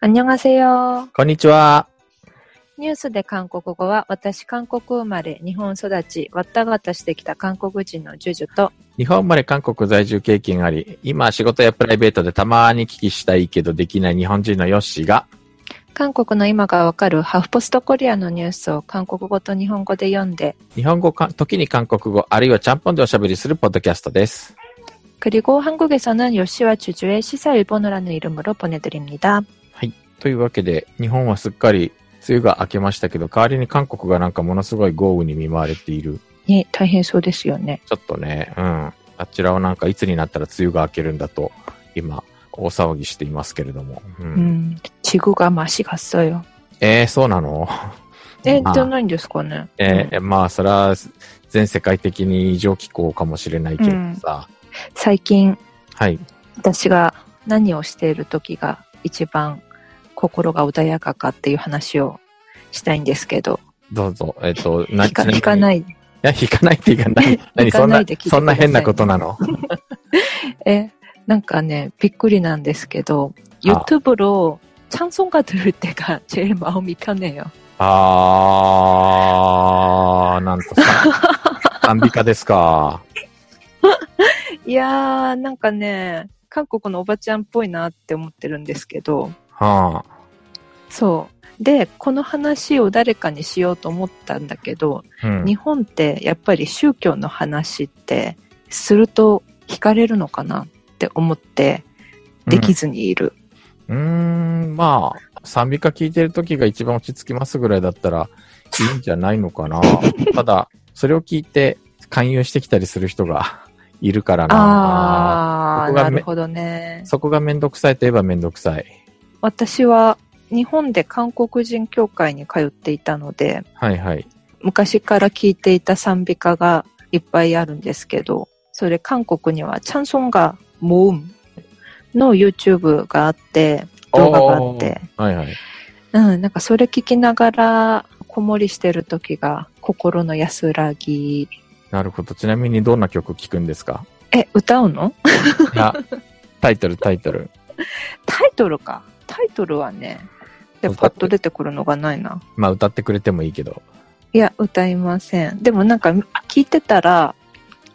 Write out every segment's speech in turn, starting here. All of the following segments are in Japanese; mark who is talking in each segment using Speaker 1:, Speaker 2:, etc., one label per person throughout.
Speaker 1: 안녕하세요。
Speaker 2: こんにちは。
Speaker 1: ニュースで韓国語は、私、韓国生まれ、日本育ち、わったがたしてきた韓国人のジュジュと、
Speaker 2: 日本生まれ韓国在住経験あり、今仕事やプライベートでたまに聞きしたいけどできない日本人のヨッシーが、
Speaker 1: 韓国の今がわかるハーフポストコリアのニュースを韓国語と日本語で読んで、
Speaker 2: 日本語か、時に韓国語、あるいはちゃんぽんでおしゃべりするポッドキャストです。
Speaker 1: 그리고 한국에서는 요시와 주주의 시사 일본어라는 이름으로 보내드립니다.
Speaker 2: はい。というわけで、日本はすっかり梅雨が明けましたけど、代わりに韓国がなんかものすごい豪雨に見舞われている。
Speaker 1: ね、大変そうですよね。
Speaker 2: ちょっとね、うん。あちらはなんかいつになったら梅雨が明けるんだと、今、大騒ぎしていますけれども。うん。
Speaker 1: 음, 지구가 맛이 갔어요.
Speaker 2: えー、そうなの
Speaker 1: え、
Speaker 2: まあ
Speaker 1: じゃないんですかね。
Speaker 2: えーまあ、それは全世界的に異常気候かもしれないけどさ。
Speaker 1: 最近、
Speaker 2: はい。
Speaker 1: 私が何をしている時が 一番心が穏やかかっていう話をしたいんですけど、
Speaker 2: どうぞ。えっ、と、な
Speaker 1: 聞か聞かないい。
Speaker 2: いや、引かないっていうか、何、何
Speaker 1: 引か
Speaker 2: そんない
Speaker 1: なで聞いてください
Speaker 2: そんな変なことなの
Speaker 1: え、なんかね、びっくりなんですけど、유튜브로 찬송가 들을 때가 제일 마음이 편해요.
Speaker 2: あー、なんとさ、賛美歌ですか。
Speaker 1: いやー、なんかね、 韓国のおばちゃんっぽいなって思ってるんですけど、
Speaker 2: は
Speaker 1: そう。で、この話を誰かにしようと思ったんだけど、
Speaker 2: あ、うん。
Speaker 1: 日本ってやっぱり宗教の話ってすると惹かれるのかなって思ってできずにいる。
Speaker 2: うーん、まあ、賛美歌聞いてる時が一番落ち着きますぐらいだったらいいんじゃないのかな。ただ、それを聞いて勧誘してきたりする人がいるからな。
Speaker 1: あー、
Speaker 2: そこがめ
Speaker 1: なるほどね。
Speaker 2: そこがめんどくさいといえばめんどくさい。
Speaker 1: 私は日本で韓国人協会に通っていたので、
Speaker 2: はいはい。
Speaker 1: 昔から聞いていた賛美歌がいっぱいあるんですけど、それ韓国にはチャンソンガモウムの YouTube があって、動画があって、
Speaker 2: はいはい。
Speaker 1: うん、なんかそれ聞きながら子守りしてる時が心の安らぎ。
Speaker 2: なるほど。ちなみにどんな曲聴くんですか？
Speaker 1: え、歌うの？
Speaker 2: いや、タイトル、タイトル。
Speaker 1: タイトルか。タイトルはね、でパッと出てくるのがないな。
Speaker 2: まあ歌ってくれてもいいけど。
Speaker 1: いや、歌いません。でもなんか聞いてたら、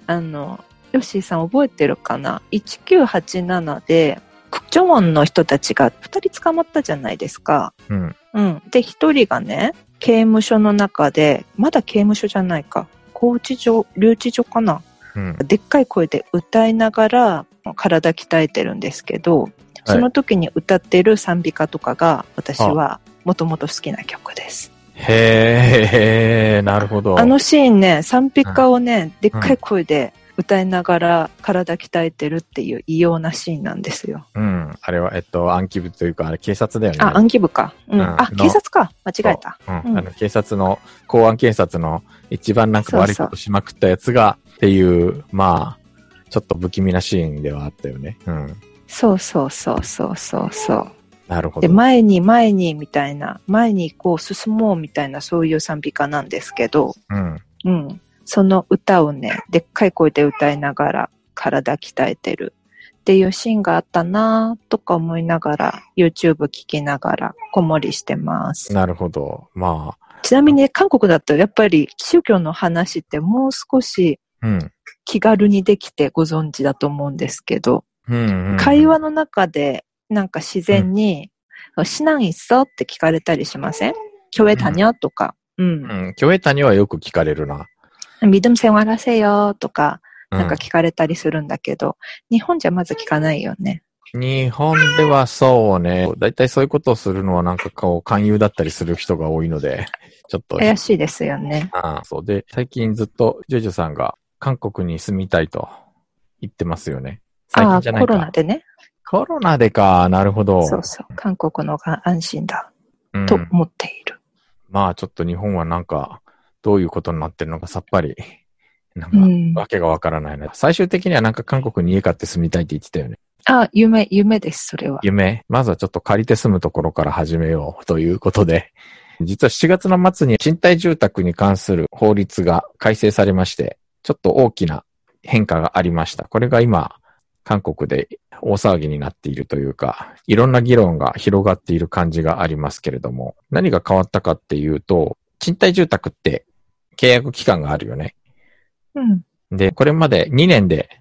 Speaker 1: あの、ヨッシーさん覚えてるかな ?1987 で、クチョウォンの人たちが2人捕まったじゃないですか。
Speaker 2: うん。
Speaker 1: うん。で、1人がね、刑務所の中で、まだ刑務所じゃないか。拘置所、留置所かな？
Speaker 2: うん。
Speaker 1: でっかい声で歌いながら体鍛えてるんですけど、その時に歌ってる賛美歌とかが私はもともと好きな曲です。
Speaker 2: へー、なるほど。
Speaker 1: あのシーンね、賛美歌をね、でっかい声で歌いながら体鍛えてるっていう異様なシーンなんですよ。
Speaker 2: うん。あれは、えっと、暗記部というか、あれ警察だよね。
Speaker 1: あ、暗記部か。うん。
Speaker 2: うん
Speaker 1: あ、
Speaker 2: の
Speaker 1: 警察か。間違えた。
Speaker 2: うん。
Speaker 1: うん
Speaker 2: あの、警察の、公安警察の一番なんか悪いことしまくったやつが、っていう、まあ、ちょっと不気味なシーンではあったよね。うん。
Speaker 1: そうそうそうそうそうそう。で、
Speaker 2: なるほど。
Speaker 1: 前に前にみたいな、前にこう進もうみたいなそういう賛美歌なんですけど、
Speaker 2: うん。
Speaker 1: うん。その歌をね、でっかい声で歌いながら体鍛えてるっていうシーンがあったなとか思いながら、YouTube 聞きながら、こもりしてます。
Speaker 2: なるほど。まあ。
Speaker 1: ちなみに、韓国だとやっぱり宗教の話ってもう少し気軽にできてご存知だと思うんですけど、
Speaker 2: うんうんうん、
Speaker 1: 会話の中でなんか自然に、うん、しないっそって聞かれたりしません教えたにゃ？とか。うん。
Speaker 2: うん、教えたにはよく聞かれるな。
Speaker 1: 믿음 생활하세요とか、
Speaker 2: うん
Speaker 1: なんか聞かれたりするんだけど、日本じゃまず聞かないよね。
Speaker 2: 日本ではそうね。だいたいそういうことをするのはなんかこう、勧誘だったりする人が多いので、ちょっと。
Speaker 1: 怪しいですよね。
Speaker 2: ああそうで、最近ずっとジョジョさんが韓国に住みたいと言ってますよね。最
Speaker 1: ああ、コ
Speaker 2: 近じゃないか。
Speaker 1: ロナでね。
Speaker 2: コロナでか、なるほど。
Speaker 1: そうそう。韓国のが安心だ
Speaker 2: うん
Speaker 1: と思っている。
Speaker 2: まあちょっと日本はなんか、 どういうことになってるのかさっぱり、なんか、
Speaker 1: うん
Speaker 2: わけがわからないな。最終的にはなんか韓国に家買って住みたいって言ってたよね。
Speaker 1: あ、夢、夢です、それは。
Speaker 2: 夢？まずはちょっと借りて住むところから始めようということで、実は7月の末に賃貸住宅に関する法律が改正されまして、ちょっと大きな変化がありました。これが今、韓国で大騒ぎになっているというか、いろんな議論が広がっている感じがありますけれども、何が変わったかっていうと、賃貸住宅って契約期間があるよね。
Speaker 1: うん。
Speaker 2: で、これまで2年で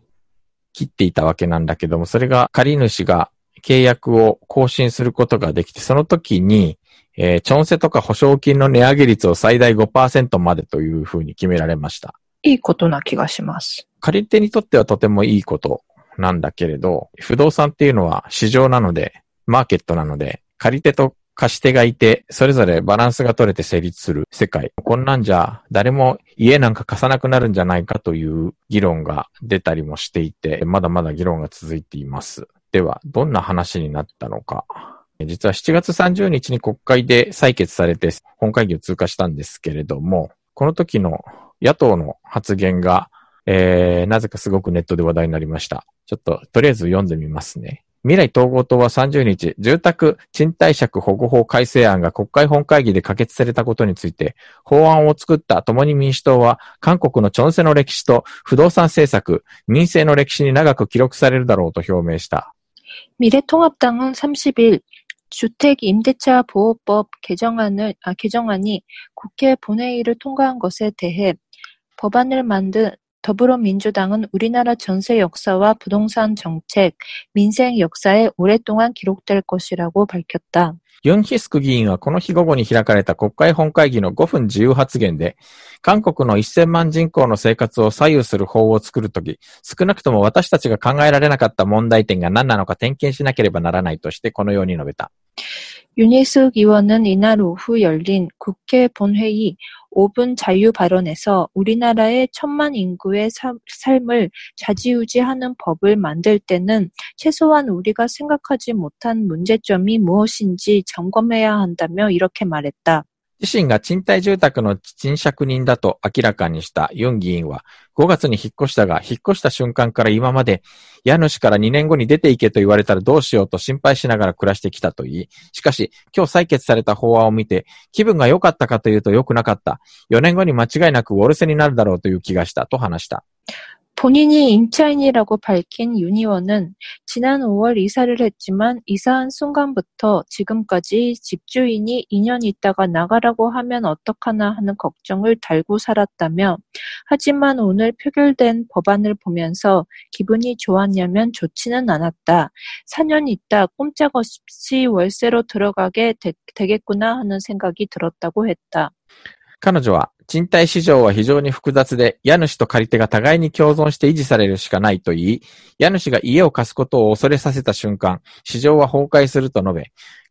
Speaker 2: 切っていたわけなんだけども、それが借り主が契約を更新することができて、その時に、えー、チョンセとか保証金の値上げ率を最大5%までというふうに決められました。
Speaker 1: いいことな気がします。
Speaker 2: 借り手にとってはとてもいいことなんだけれど、不動産っていうのは市場なので、マーケットなので、借り手と貸し手がいて、それぞれバランスが取れて成立する世界。こんなんじゃ、誰も家なんか貸さなくなるんじゃないかという議論が出たりもしていて、まだまだ議論が続いています。では、どんな話になったのか。実は7月30日に国会で採決されて本会議を通過したんですけれども、この時の野党の発言が、えー、なぜかすごくネットで話題になりました。ちょっと、とりあえず読んでみますね。未来統合党は30日、住宅賃貸借保護法改正案が国会本会議で可決されたことについて、法案を作った共に民主党は、韓国のチョンセの歴史と不動産政策、民政の歴史に長く記録されるだろうと表明した。
Speaker 1: 미래통합당은 30일 주택임대차보호법 개정안을, 아, 개정안이 국회 본회의를 통과한 것에 대해 법안을 만든 더불어민주당은 우리나라 전세 역사와 부동산 정책, 민생 역사에 오랫동안 기록될 것이라고 밝혔다.
Speaker 2: ユン・ヒスク議員はこの日午後に開かれた国会本会議の5分自由発言で、韓国の1000万人口の生活を左右する法を作るとき、少なくとも私たちが考えられなかった問題点が何なのか点検しなければならないとしてこのように述べた。
Speaker 1: 윤희숙 의원은 이날 오후 열린 국회 본회의 5분 자유 발언에서 우리나라의 천만 인구의 삶- 삶을 좌지우지하는 법을 만들 때는 최소한 우리가 생각하지 못한 문제점이 무엇인지 점검해야 한다며 이렇게 말했다.
Speaker 2: 自身が賃貸住宅の賃借人だと明らかにしたユン議員は、5月に引っ越したが、引っ越した瞬間から今まで、家主から2年後に出て行けと言われたらどうしようと心配しながら暮らしてきたと言い、しかし、今日採決された法案を見て、気分が良かったかというと良くなかった。4年後に間違いなくウォルセになるだろうという気がしたと話した。
Speaker 1: 본인이 임차인이라고 밝힌 윤 의원은 지난 5월 이사를 했지만 이사한 순간부터 지금까지 집주인이 2년 있다가 나가라고 하면 어떡하나 하는 걱정을 달고 살았다며 하지만 오늘 표결된 법안을 보면서 기분이 좋았냐면 좋지는 않았다. 4년 있다 꼼짝없이 월세로 들어가게 되, 되겠구나 하는 생각이 들었다고 했다.
Speaker 2: 彼女は、 賃貸市場は非常に複雑で、家主と借り手が互いに共存して維持されるしかないと言い、家主が家を貸すことを恐れさせた瞬間、市場は崩壊すると述べ、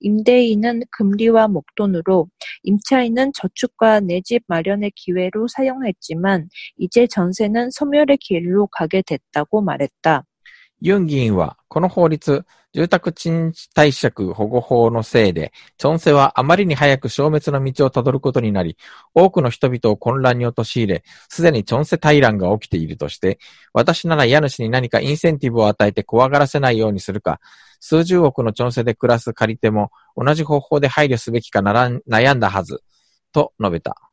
Speaker 1: 임대인은 금리와 목돈으로 임차인은 저축과 내 집 마련의 기회로 사용했지만 이제 전세는 소멸의 길로 가게 됐다고 말했다.
Speaker 2: ユン議員は、この法律、住宅賃貸借保護法のせいで、チョンセはあまりに早く消滅の道をたどることになり、多くの人々を混乱に陥れ、すでにチョンセ大乱が起きているとして、私なら家主に何かインセンティブを与えて怖がらせないようにするか、 数十億のチョンセで暮らす借り手も同じ方法で配慮すべきかならん悩んだはず、と述べた。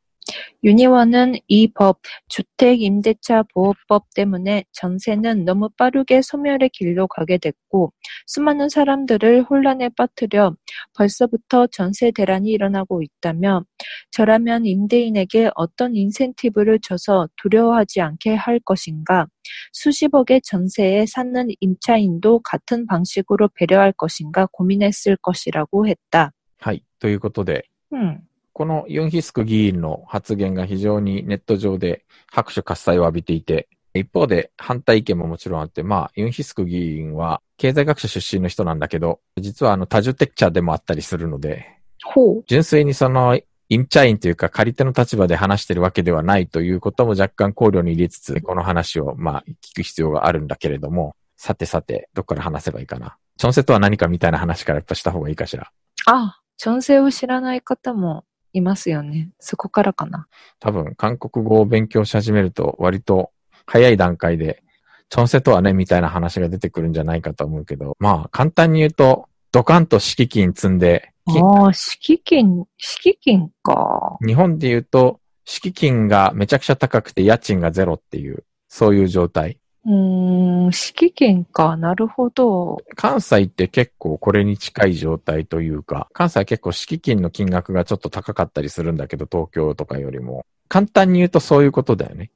Speaker 1: 윤 의원은 이 법, 주택임대차 보호법 때문에 전세는 너무 빠르게 소멸의 길로 가게 됐고 수많은 사람들을 혼란에 빠뜨려 벌써부터 전세 대란이 일어나고 있다며 저라면 임대인에게 어떤 인센티브를 줘서 두려워하지 않게 할 것인가 수십억의 전세에 사는 임차인도 같은 방식으로 배려할 것인가 고민했을 것이라고 했다.
Speaker 2: はい。ということで、
Speaker 1: 음,
Speaker 2: このユンヒスク議員の発言が非常にネット上で拍手喝采を浴びていて、一方で反対意見ももちろんあって、まあ、ユンヒスク議員は経済学者出身の人なんだけど、実はあの多重テクチャーでもあったりするので、
Speaker 1: 호,
Speaker 2: 純粋にその、インチャインというか借り手の立場で話してるわけではないということも若干考慮に入れつつ、この話をまあ聞く必要があるんだけれども、さてさて、どっから話せばいいかな。チョンセとは何かみたいな話からやっぱした方がいいかしら。
Speaker 1: あ、チョンセを知らない方もいますよね。そこからかな。
Speaker 2: 多分、韓国語を勉強し始めると、割と早い段階で、チョンセとはね、みたいな話が出てくるんじゃないかと思うけど、まあ、簡単に言うと、ドカンと敷金積んで、
Speaker 1: ああ、敷金、敷金か。
Speaker 2: 日本で言うと、敷金がめちゃくちゃ高くて家賃がゼロっていう、そういう状態。
Speaker 1: うーん、敷金か。なるほど。
Speaker 2: 関西って結構これに近い状態というか、関西は結構敷金の金額がちょっと高かったりするんだけど、東京とかよりも。簡単に言うとそういうことだよね。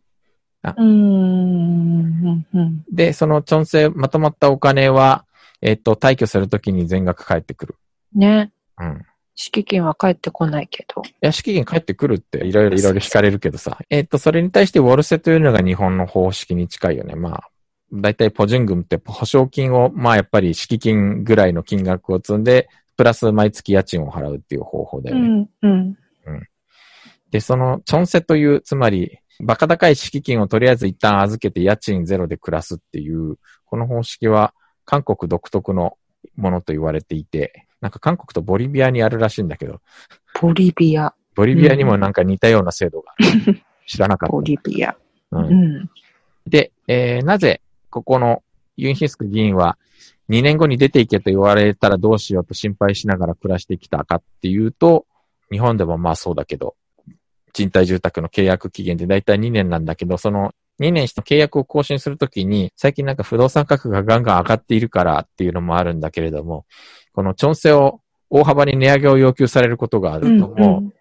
Speaker 1: うーん、うんうん
Speaker 2: で、そのチョンセまとまったお金は、えっと、退去するときに全額返ってくる。
Speaker 1: ね。
Speaker 2: うん。
Speaker 1: 敷金は返ってこないけど。
Speaker 2: いや、敷金返ってくるっていろいろいろいろ惹かれるけどさ。えっと、それに対してウォルセというのが日本の方式に近いよね。まあ、だいたいポジングムって保証金を、まあやっぱり敷金ぐらいの金額を積んで、プラス毎月家賃を払うっていう方法だよね。
Speaker 1: うん、うん。
Speaker 2: で、その、チョンセという、つまり、バカ高い敷金をとりあえず一旦預けて家賃ゼロで暮らすっていう、この方式は韓国独特のものと言われていて、なんか韓国とボリビアにあるらしいんだけど、
Speaker 1: ボリビア、
Speaker 2: ボリビアにもなんか似たような制度がある。知らなかっ
Speaker 1: ボリビア。
Speaker 2: た。う、
Speaker 1: うんん。
Speaker 2: で、えーなぜ、ここのユンヒスク議員は、2年後に出ていけと言われたらどうしようと心配しながら暮らしてきたかっていうと、日本でもまあそうだけど、賃貸住宅の契約期限ってだいたい2年なんだけど、その2年して契約を更新するときに、最近なんか不動産価格がガンガン上がっているからっていうのもあるんだけれども、この調整を大幅に値上げを要求されることがあると思う。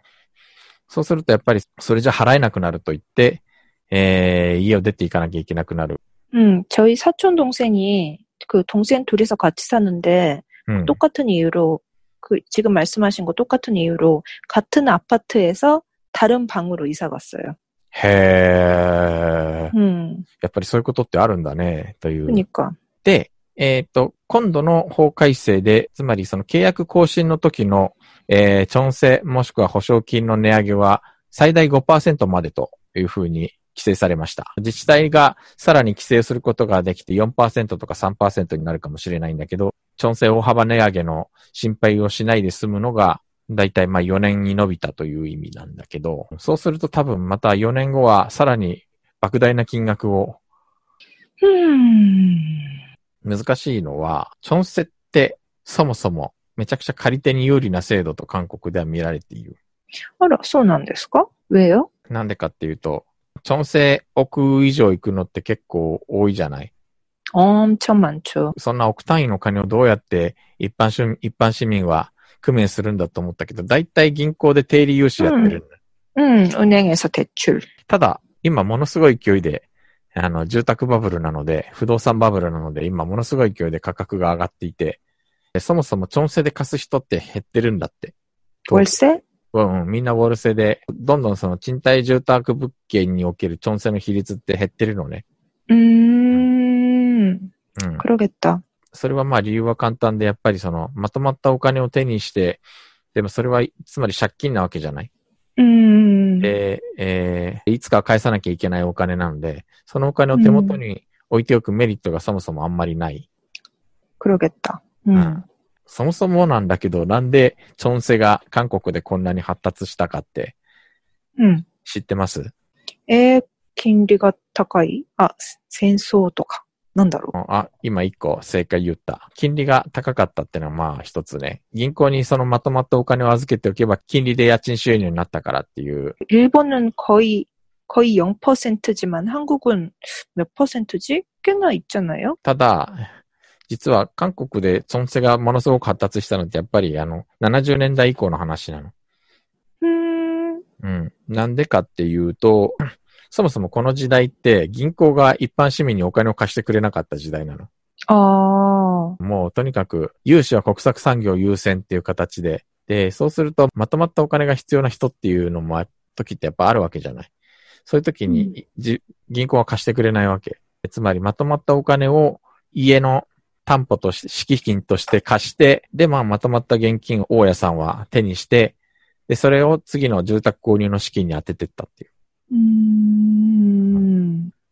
Speaker 2: そうするとやっぱりそれじゃ払えなくなると言って、えー、家を出ていかなきゃいけなくなる。
Speaker 1: 음, 저희 사촌 동생이 그 동생 둘이서 같이 사는데
Speaker 2: うん。
Speaker 1: 똑같은 이유로 그 지금 말씀하신 거 똑같은 이유로 같은 아파트에서 다른 방으로 이사 갔어요.
Speaker 2: へー。
Speaker 1: 음,
Speaker 2: やっぱりそういうことってあるんだね、という。
Speaker 1: 그러니까
Speaker 2: で、 えっ、と、今度の法改正で、つまりその契約更新の時の、えー、調整もしくは保証金の値上げは最大5%までというふうに規制されました。自治体がさらに規制することができて4%とか3%になるかもしれないんだけど、調整大幅値上げの心配をしないで済むのが、だいたいまあ4年に伸びたという意味なんだけど、そうすると多分また4年後はさらに莫大な金額を
Speaker 1: 음,
Speaker 2: 難しいのは、チョンセってそもそもめちゃくちゃ借り手に有利な制度と韓国では見られている。
Speaker 1: 알아, そうなんですか? 왜요?
Speaker 2: なんでかっていうと、チョンセ億以上行くのって結構多いじゃない
Speaker 1: 엄청 많죠.
Speaker 2: そんな億単位の金をどうやって一般市民一般市民は工面するんだと思ったけど、大体銀行で定理融資やってるんだ。
Speaker 1: 음, 은행에서 대출.
Speaker 2: ただ、今ものすごい勢いで、 あの、住宅バブルなので、不動産バブルなので、今ものすごい勢いで価格が上がっていて、そもそもチョンセで貸す人って減ってるんだって。
Speaker 1: 월세?
Speaker 2: うん、みんなウォルセで、どんどんその賃貸住宅物件におけるチョンセの比率って減ってるのね。
Speaker 1: 음,
Speaker 2: うん。
Speaker 1: 그러겠다.
Speaker 2: それはまあ理由は簡単で、やっぱりその、まとまったお金を手にして、でもそれは、つまり借金なわけじゃない。
Speaker 1: 음,
Speaker 2: で、えー、いつか返さなきゃいけないお金なんで、そのお金を手元に置いておくメリットがそもそもあんまりない。
Speaker 1: 黒ゲッタ。うん。
Speaker 2: そもそもなんだけど、なんでチョンセが韓国でこんなに発達したかって、
Speaker 1: うん。
Speaker 2: 知ってます、
Speaker 1: うん、えー、金利が高い？あ、戦争とか。なんだろ
Speaker 2: あ、今一個正解言った。金利が高かったってのはまあ一つね。銀行にそのまとまったお金を預けておけば金利で家賃収入になったからっていう。
Speaker 1: 일본은 거의 거의 0%지만 한국은 몇 퍼센트지? 꽤나 있잖아요.
Speaker 2: ただ、実は韓国でチョンセがものすごく発達したのってやっぱりあの70年代以降の話なの。
Speaker 1: 음,
Speaker 2: うん。なんでかっていうと、 そもそもこの時代って銀行が一般市民にお金を貸してくれなかった時代なの。
Speaker 1: 아,
Speaker 2: もうとにかく融資は国策産業優先っていう形で、で、そうするとまとまったお金が必要な人っていうのも、時ってやっぱあるわけじゃない。そういう時に、じ銀行は貸してくれないわけ。つまりまとまったお金を家の担保として、敷金として貸して、で、まあまとまった現金を大家さんは手にして、で、それを次の住宅購入の資金に当ててったっていう。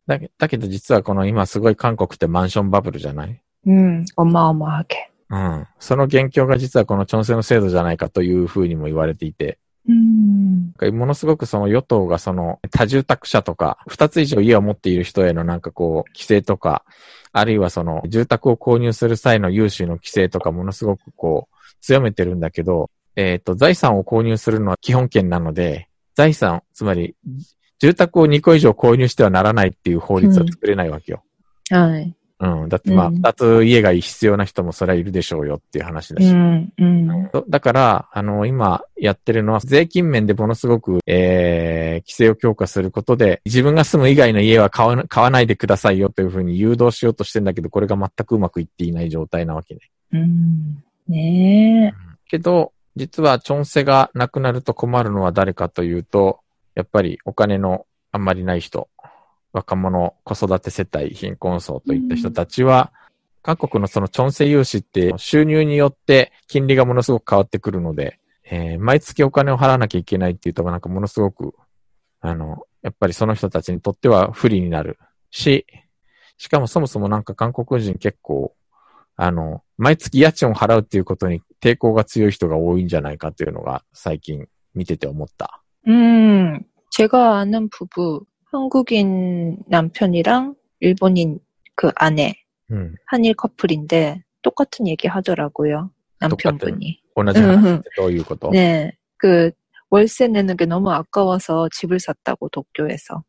Speaker 2: だけだけど実はこの今すごい韓国ってマンションバブルじゃない？
Speaker 1: うん。おまおまわけ。
Speaker 2: うん。その元凶が実はこのチョンセの制度じゃないかというふうにも言われていて。
Speaker 1: うん。
Speaker 2: ものすごくその与党がその多住宅者とか、二つ以上家を持っている人へのなんかこう、規制とか、あるいはその住宅を購入する際の融資の規制とかものすごくこう、強めてるんだけど、えっ、ー、と、財産を購入するのは基本権なので、財産、つまり住宅を2個以上購入してはならないっていう法律は作れないわけよ。
Speaker 1: うん、はい。
Speaker 2: うん。だってまあ、二、つ家が必要な人もそれはいるでしょうよっていう話だし。
Speaker 1: うん。
Speaker 2: うん、だから、あの、今やってるのは、税金面でものすごく、えー、規制を強化することで、自分が住む以外の家は買わ買わないでくださいよというふうに誘導しようとしてんだけど、これが全くうまくいっていない状態なわけね。
Speaker 1: うん。ねえ、うん。
Speaker 2: けど、実は、チョンセがなくなると困るのは誰かというと、やっぱりお金のあんまりない人、若者、子育て世帯、貧困層といった人たちは、韓国のそのチョンセ融資って収入によって金利がものすごく変わってくるので、えー毎月お金を払わなきゃいけないっていうと、なんかものすごく、あの、やっぱりその人たちにとっては不利になるし、しかもそもそもなんか韓国人結構、あの、毎月家賃を払うっていうことに抵抗が強い人が多いんじゃないかというのが最近見てて思った。
Speaker 1: 음, 제가 아는 부부, 한국인 남편이랑 일본인 그 아내,
Speaker 2: うん。
Speaker 1: 한일 커플인데 똑같은 얘기 하더라고요. 남편분이.
Speaker 2: 同じ話ってどういうこと、
Speaker 1: 네. 그 월세 내는 게 너무 아까워서 집을 샀다고 도쿄에서.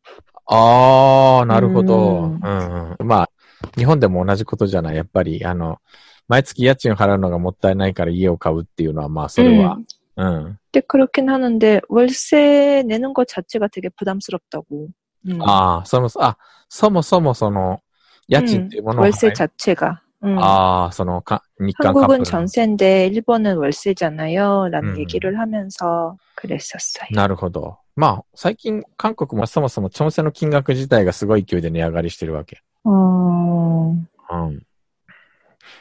Speaker 2: ああ、なるほど。
Speaker 1: う
Speaker 2: うんん、うん。まあ、日本でも同じことじゃない。やっぱり、あの、毎月家賃を払うのがもったいないから家を買うっていうのは、まあ、それは
Speaker 1: 음.
Speaker 2: うん。
Speaker 1: 근데 그렇긴 하는데 월세 내는 것 자체가 되게 부담스럽다고. 음.
Speaker 2: ああ、そもそ、あ、そもそもその、家賃っていうものを、
Speaker 1: 월세 자체가. 음.
Speaker 2: ああ、その、か、日韓カップ
Speaker 1: 한국은
Speaker 2: ルの。
Speaker 1: 전세인데 일본은 월세잖아요. 라는
Speaker 2: 음.
Speaker 1: 얘기를 하면서 그랬었어요.
Speaker 2: なるほど。まあ、最近、韓国もそもそも調整の金額自体がすごい勢いで値上がりしてるわけ。
Speaker 1: 어,
Speaker 2: うん。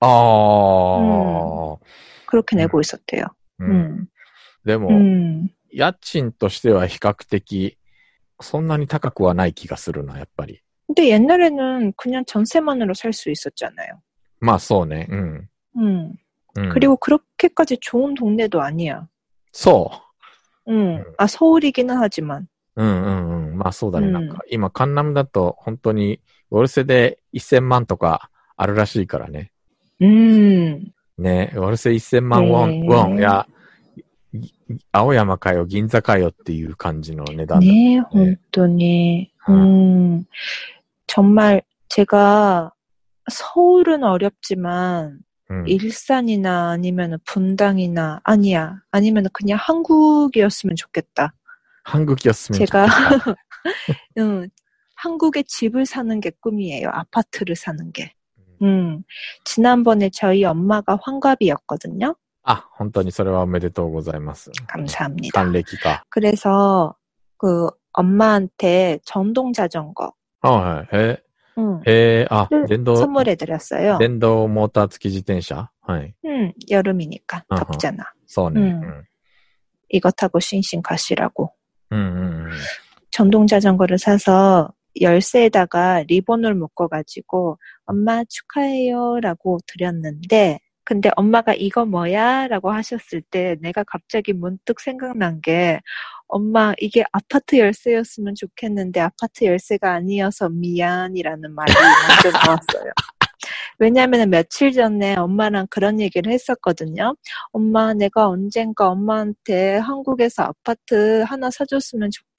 Speaker 2: ああ、
Speaker 1: 그렇게
Speaker 2: 음.
Speaker 1: 내고 있었대요.
Speaker 2: うん
Speaker 1: 음.
Speaker 2: でも、
Speaker 1: 음.
Speaker 2: 家賃としては比較的、そんなに高くはない気がするな、やっぱり。
Speaker 1: 근데 옛날에는 그냥 전세만으로 살 수 있었잖아요.
Speaker 2: まあそうね。うん。
Speaker 1: 음.
Speaker 2: うん、
Speaker 1: 그리고 그렇게까지 좋은 동네도 아니야.
Speaker 2: そ
Speaker 1: 음.
Speaker 2: 음.
Speaker 1: 아, 서울이기는 하지만.
Speaker 2: う。うんうんうん。まあそうだね。
Speaker 1: うん
Speaker 2: なんか、今、カンナムだと本当に、ウォルセで1000万とかあるらしいからね。
Speaker 1: 음.
Speaker 2: ね、ウォルセ1000万ウォン、
Speaker 1: へー
Speaker 2: ウォン、いや、ぎ青山かよ、銀座かよっていう感じの値段だ。
Speaker 1: 네, 혼돈이. 음. 정말 제가 서울은 어렵지만
Speaker 2: うん。
Speaker 1: 일산이나 아니면 분당이나 아니야. 아니면 그냥 한국이었으면 좋겠다.
Speaker 2: 半国を進め
Speaker 1: 제가 음, 한국에 집을 사는 게 꿈이에요. 아파트를 사는 게. 음. うん지난번에저희엄마가환갑이었거든요
Speaker 2: 아, 本当にそれはおめでとうございます.
Speaker 1: 감사합니다.
Speaker 2: 단례기가.
Speaker 1: 그래서 그 엄마한테 전동 자전거. 어,
Speaker 2: 에, 응. 에,
Speaker 1: 아,
Speaker 2: 랜더
Speaker 1: 선물해 드렸어요.
Speaker 2: 랜더 모터付き 자전거.
Speaker 1: 응, 여름이니까 덥잖아.
Speaker 2: 써네.
Speaker 1: 응. 응. 이거 타고 싱싱 가시라고.
Speaker 2: 응, 응, 응.
Speaker 1: 전동 자전거를 사서 열쇠에다가 리본을 묶어가지고 엄마 축하해요 라고 드렸는데 근데 엄마가 이거 뭐야 라고 하셨을 때 내가 갑자기 문득 생각난 게 엄마 이게 아파트 열쇠였으면 좋겠는데 아파트 열쇠가 아니어서 미안이라는 말이 먼저 나왔어요. 왜냐하면 며칠 전에 엄마랑 그런 얘기를 했었거든요. 엄마 내가 언젠가 엄마한테 한국에서 아파트 하나 사줬으면 좋겠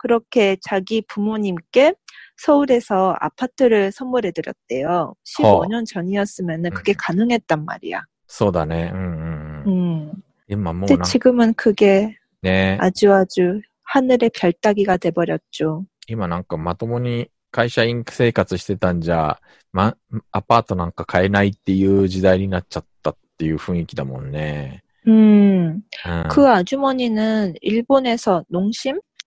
Speaker 1: 그렇게 자기 부모님께 서울에서 아파트를 선물해 드렸대요. 15년 전이었으면은 그게
Speaker 2: 음.
Speaker 1: 가능했단 말이야.
Speaker 2: そうだね。うんうんうん。
Speaker 1: 음.
Speaker 2: 今もう
Speaker 1: 근데
Speaker 2: な、
Speaker 1: 지금은 그게
Speaker 2: ね、
Speaker 1: 아주 아주 하늘의 별따기가 돼버렸죠.
Speaker 2: 今なんかまともに会社員生活してたんじゃ、ま、アパートなんか買えないっていう時代になっちゃったっていう雰囲気だもんね。
Speaker 1: 음,
Speaker 2: うん。
Speaker 1: 그 아주머니는 일본에서 농심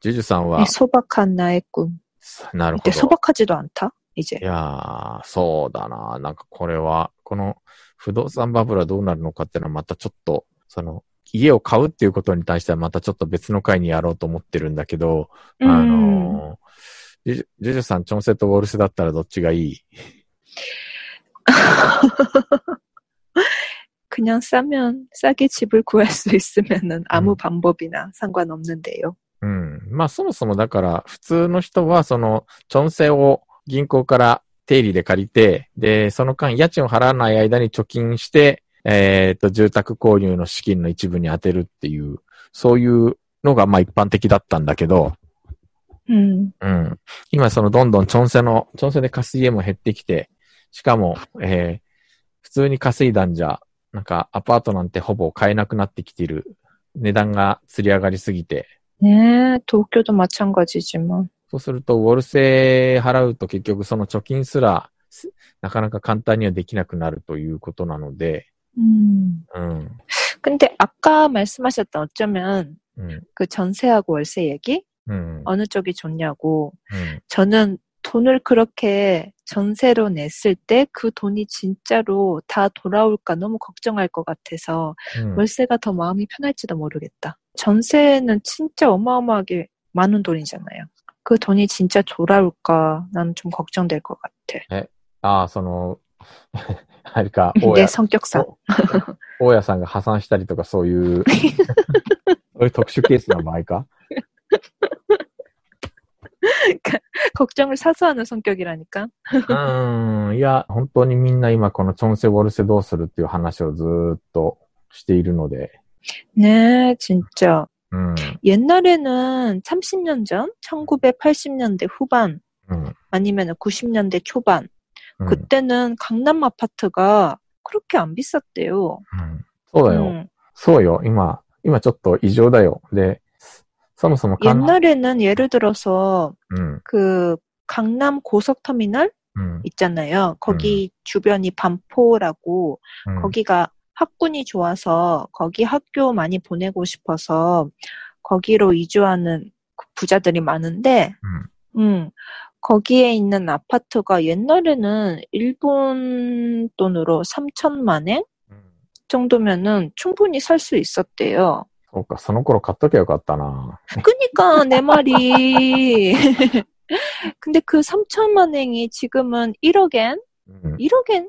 Speaker 2: ジュジュさんは
Speaker 1: 이 、 소박한 나의 꿈.
Speaker 2: なるほ
Speaker 1: 이때
Speaker 2: ど。
Speaker 1: 소박하지도 않다. 이제.
Speaker 2: いやー、そうだな。なんかこれは、この不動産バブルはどうなるのかっていうのはまたちょっと、その、家を買うっていうことに対してはまたちょっと別の回にやろうと思ってるんだけど、あ
Speaker 1: 음.
Speaker 2: のー、ジュジュジュジュさん、チョンセとウォルセだったらどっちがいい
Speaker 1: 그냥 싸면 싸게 집을 구할 수 있으면은 아무
Speaker 2: 음.
Speaker 1: 방법이나 상관없는데요.
Speaker 2: うん。まあそもそもだから、普通の人はその、チョンセを銀行から定理で借りて、で、その間家賃を払わない間に貯金して、えっ、と、住宅購入の資金の一部に充てるっていう、そういうのがまあ一般的だったんだけど、
Speaker 1: 음.
Speaker 2: うん。今そのどんどんチョンセの、チョンセで稼い家も減ってきて、しかも、えー普通に稼いだんじゃ、なんかアパートなんてほぼ買えなくなってきてる。値段が釣り上がりすぎて。
Speaker 1: 네, 도쿄도 마찬가지지만.
Speaker 2: そうすると、ウォルセ払うと結局その貯金すら、すなかなか簡単にはできなくなるということなので、
Speaker 1: 음.
Speaker 2: うん。
Speaker 1: 근데 아까 말씀하셨던 어쩌면
Speaker 2: うん。
Speaker 1: 그 전세하고 월세 얘기?
Speaker 2: うん。
Speaker 1: 어느 쪽이 좋냐고.
Speaker 2: うん。
Speaker 1: 저는 돈을 그렇게 전세로 냈을 때 그 돈이 진짜로 다 돌아올까 너무 걱정할 것 같아서
Speaker 2: うん。
Speaker 1: 월세가 더 마음이 편할지도 모르겠다. 전세는 진짜 어마어마하게 많은 돈이잖아요. 그 돈이 진짜 돌아올까 나는 좀 걱정될 것 같아.
Speaker 2: ああ、その、あれか、大
Speaker 1: 내
Speaker 2: 家、
Speaker 1: 성격상.
Speaker 2: 大家さんが破産したりとかそういう、そういう特殊ケースの場合か
Speaker 1: 걱정을 사서 하는 성격이라니까.
Speaker 2: うん。いや、本当にみんな今このチョンセ・ウォルセどうするっていう話をずーっとしているので、
Speaker 1: 네, 진짜.
Speaker 2: うん。
Speaker 1: 옛날에는 30년 전, 1980년대 후반,
Speaker 2: うん。
Speaker 1: 아니면 90년대 초반,
Speaker 2: うん
Speaker 1: 그때는 강남 아파트가 그렇게 안 비쌌대요.
Speaker 2: うんそうだよ。
Speaker 1: 음.
Speaker 2: そうよ。今、今ちょっと異常だよ。で、そもそも関
Speaker 1: 옛날에는 예를 들어서
Speaker 2: うん。
Speaker 1: 그 강남 고속터미널
Speaker 2: うん。
Speaker 1: 있잖아요. 거기 주변이 반포라고
Speaker 2: うん。
Speaker 1: 거기가 학군이 좋아서 거기 학교 많이 보내고 싶어서 거기로 이주하는 그 부자들이 많은데, 음, 거기에 있는 아파트가 옛날에는 일본 돈으로 3천만 엔
Speaker 2: うん
Speaker 1: 정도면은 충분히 살 수 있었대요.
Speaker 2: そうか、その頃買っときゃよかったな。
Speaker 1: 그니까 내 말이. 근데 그 3천만 엔이 지금은 1억엔?
Speaker 2: うん。
Speaker 1: 1억엔?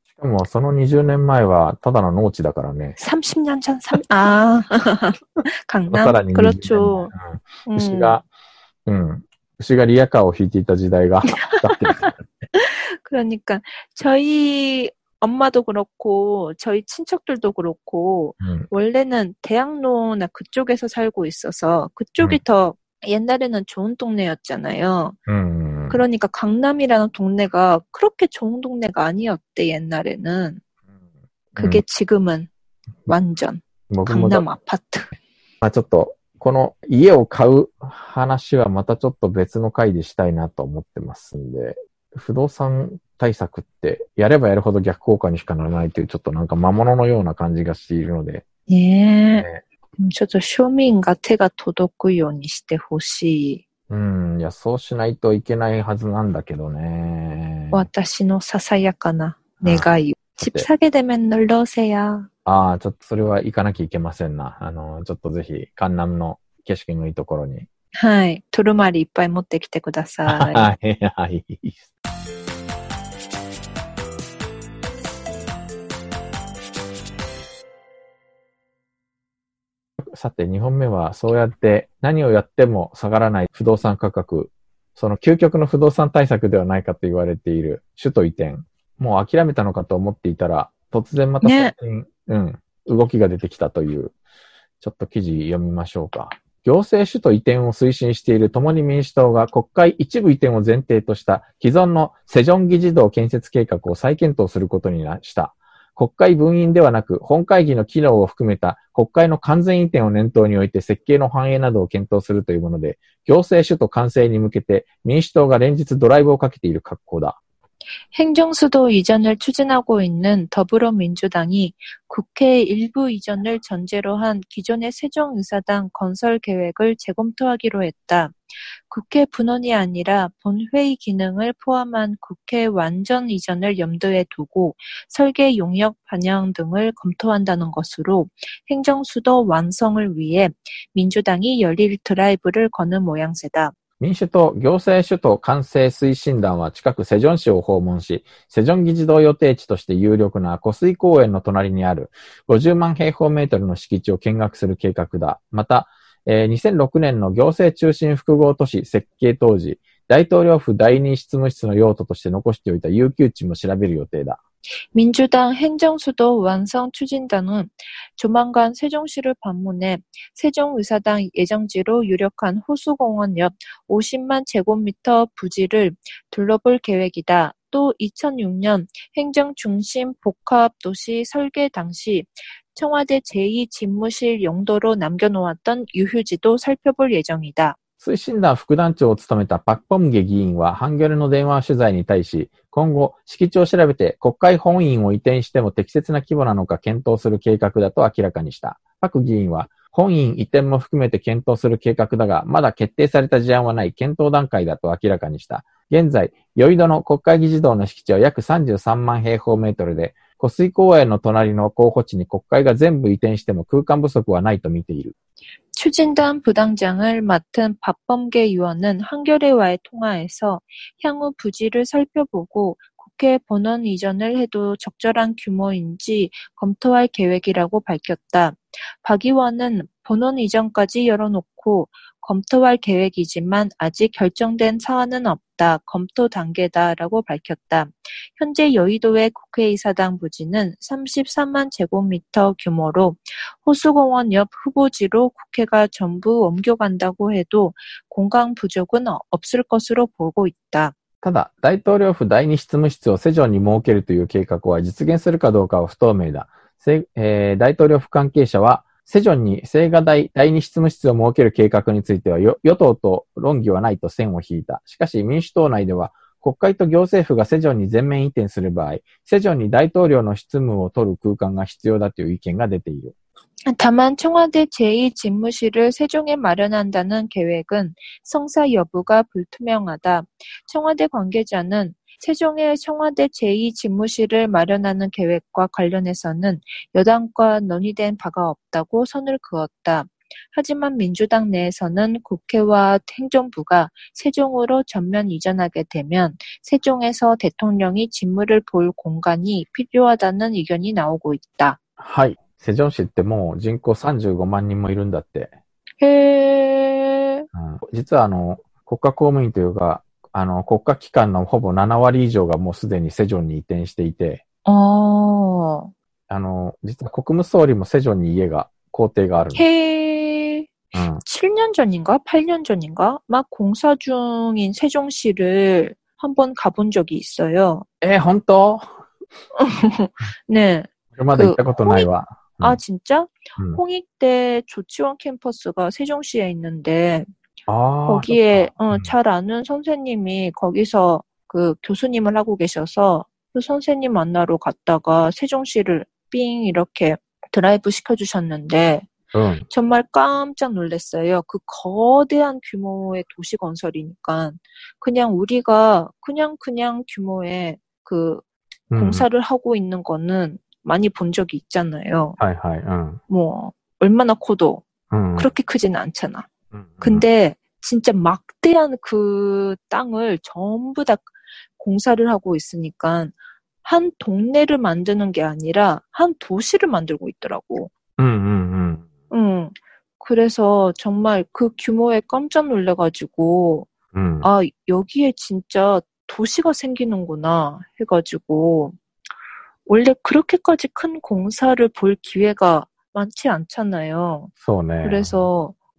Speaker 2: しかもその20年前はただの農地だからね。
Speaker 1: 30년 전 3, 아
Speaker 2: さ
Speaker 1: 강남
Speaker 2: らに20
Speaker 1: 그렇죠.
Speaker 2: 年前うん
Speaker 1: 음.
Speaker 2: 牛が、うん。牛がリアカーを引いていた時代が経ってる。
Speaker 1: 그러니까 저희 엄마도 그렇고 저희 친척들도 그렇고
Speaker 2: うん。
Speaker 1: 원래는 대학로나 그쪽에서 살고 있어서 그쪽이 더 옛날에는 좋은 동네였잖아요.
Speaker 2: うん。
Speaker 1: 그러니까 강남이라는 동네가 그렇게 좋은 동네가 아니었대, 옛날에는. 그게
Speaker 2: 음.
Speaker 1: 지금은 완전
Speaker 2: 僕もだ
Speaker 1: 강남 아파트.
Speaker 2: まあちょっと、この家を買う話はまたちょっと別の回でしたいなと思ってますんで、不動産対策ってやればやるほど逆効果にしかならないというちょっとなんか魔物のような感じがしているので、
Speaker 1: 예.
Speaker 2: ね
Speaker 1: 음, 저도 쇼민과 태가 도덕구 요니 시대 호시.
Speaker 2: うん、いや、そうしないといけないはずなんだけどね。
Speaker 1: 私のささやかな願いを。チッ
Speaker 2: プ
Speaker 1: 下げでめんのろせや。
Speaker 2: ああ、ちょっとそれは行かなきゃいけませんな。あの、ちょっとぜひ、カンナムの景色のいいところに。
Speaker 1: はい。トルマリいっぱい持ってきてください。
Speaker 2: はい、はい。さて、2本目は、そうやって何をやっても下がらない不動産価格、その究極の不動産対策ではないかと言われている首都移転。もう諦めたのかと思っていたら、突然また最近、うん、動きが出てきたという、ちょっと記事読みましょうか。行政首都移転を推進している共に民主党が国会一部移転を前提とした既存のセジョン議事堂建設計画を再検討することにした。国会分院ではなく本会議の機能を含めた国会の完全移転を念頭において設計の反映などを検討するというもので、行政首都完成に向けて民主党が連日ドライブをかけている格好だ。
Speaker 1: 행정수도 이전을 추진하고 있는 더불어민주당이 국회 일부 이전을 전제로 한 기존의 세종의사당 건설 계획을 재검토하기로 했다. 국회 분원이 아니라 본회의 기능을 포함한 국회 완전 이전을 염두에 두고 설계 용역 반영 등을 검토한다는 것으로 행정수도 완성을 위해 민주당이 열릴 드라이브를 거는 모양새다.
Speaker 2: 民主党行政首都完成推進団は近くセジョン市を訪問し、セジョン議事堂予定地として有力な湖水公園の隣にある50万平方メートルの敷地を見学する計画だ。また、えー2006年の行政中心複合都市設計当時、大統領府第二執務室の用途として残しておいた有給地も調べる予定だ。
Speaker 1: 민주당 행정수도 완성 추진단은 조만간 세종시를 방문해 세종의사당 예정지로 유력한 호수공원 옆 50만 제곱미터 부지를 둘러볼 계획이다. 또 2006년 행정중심 복합도시 설계 당시 청와대 제2집무실 용도로 남겨놓았던 유휴지도 살펴볼 예정이다.
Speaker 2: 推進団副団長を務めたパクポムゲ議員は、ハンギョレの電話取材に対し、今後、敷地を調べて国会本院を移転しても適切な規模なのか検討する計画だと明らかにした。パク議員は、本院移転も含めて検討する計画だが、まだ決定された事案はない検討段階だと明らかにした。現在、ヨイドの国会議事堂の敷地は約33万平方メートルで、湖水公園の隣の候補地に国会が全部移転しても空間不足はないと見ている。
Speaker 1: 추진단 부당장을 맡은 박범계 의원은 한겨레와의 통화에서 향후 부지를 살펴보고 국회 본원 이전을 해도 적절한 규모인지 검토할 계획이라고 밝혔다. 박 의원은 본원 이전까지 열어놓고 검토할 계획이지만 아직 결정된 사안은 없다. 검토 단계다라고 밝혔다. 현재 여의도의 국회의사당 부지는 33만 제곱미터 규모로 호수공원 옆 후보지로 국회가 전부 옮겨간다고 해도 공간 부족은 어- 없을 것으로 보고 있다.
Speaker 2: ただ、大統領府第二執務室をセジョンに設けるという計画は実現するかどうかは不透明だ。 せえー大統領府関係者は、セジョンに青瓦台第二執務室を設ける計画についてはよ与党と論議はないと線を引いた。しかし民主党内では、国会と行政府がセジョンに全面移転する場合、セジョンに大統領の執務を取る空間が必要だという意見が出ている。
Speaker 1: 다만 청와대 제2집무실을 세종에 마련한다는 계획은 성사 여부가 불투명하다. 청와대 관계자는 세종에 청와대 제2집무실을 마련하는 계획과 관련해서는 여당과 논의된 바가 없다고 선을 그었다. 하지만 민주당 내에서는 국회와 행정부가 세종으로 전면 이전하게 되면 세종에서 대통령이 직무를 볼 공간이 필요하다는 의견이 나오고 있다.
Speaker 2: はい。セジョン市ってもう人口35万人もいるんだって。
Speaker 1: 해...
Speaker 2: うん実はあの、国家公務員というか、 あの、国家機関のほぼ7割以上がもうすでにセジョンに移転していて、
Speaker 1: 어,
Speaker 2: あの、実は国務総理もセジョンに家が、公邸があるの。
Speaker 1: 해...
Speaker 2: うん。
Speaker 1: 7년 전인가 8년 전인가 막 공사 중인 세종시를 한번 가본 적이 있어요.
Speaker 2: えー、本当
Speaker 1: 네.
Speaker 2: まだ行ったことないわ。
Speaker 1: 아
Speaker 2: 음.
Speaker 1: 진짜?
Speaker 2: 음.
Speaker 1: 홍익대 조치원 캠퍼스가 세종시에 있는데
Speaker 2: 아,
Speaker 1: 거기에 어,
Speaker 2: 음.
Speaker 1: 잘 아는 선생님이 거기서 그 교수님을 하고 계셔서 그 선생님 만나러 갔다가 세종시를 삥 이렇게 드라이브 시켜주셨는데
Speaker 2: 응.
Speaker 1: 정말 깜짝 놀랐어요. 그 거대한 규모의 도시 건설이니까 그냥 우리가 그냥 그냥 규모의 그
Speaker 2: 응.
Speaker 1: 공사를 하고 있는 거는 많이 본 적이 있잖아요.
Speaker 2: 하이, 하이, 응.
Speaker 1: 뭐 얼마나 커도 그렇게 크진 않잖아.
Speaker 2: 음,
Speaker 1: 근데 진짜 막대한 그 땅을 전부 다 공사를 하고 있으니까 한 동네를 만드는 게 아니라 한 도시를 만들고 있더라고.
Speaker 2: 음, 음, 음.
Speaker 1: 음. 그래서 정말 그 규모에 깜짝 놀라가지고,
Speaker 2: 음.
Speaker 1: 아, 여기에 진짜 도시가 생기는구나 해가지고, 원래 그렇게까지 큰 공사를 볼 기회가 많지 않잖아요.
Speaker 2: 소네.
Speaker 1: 그래서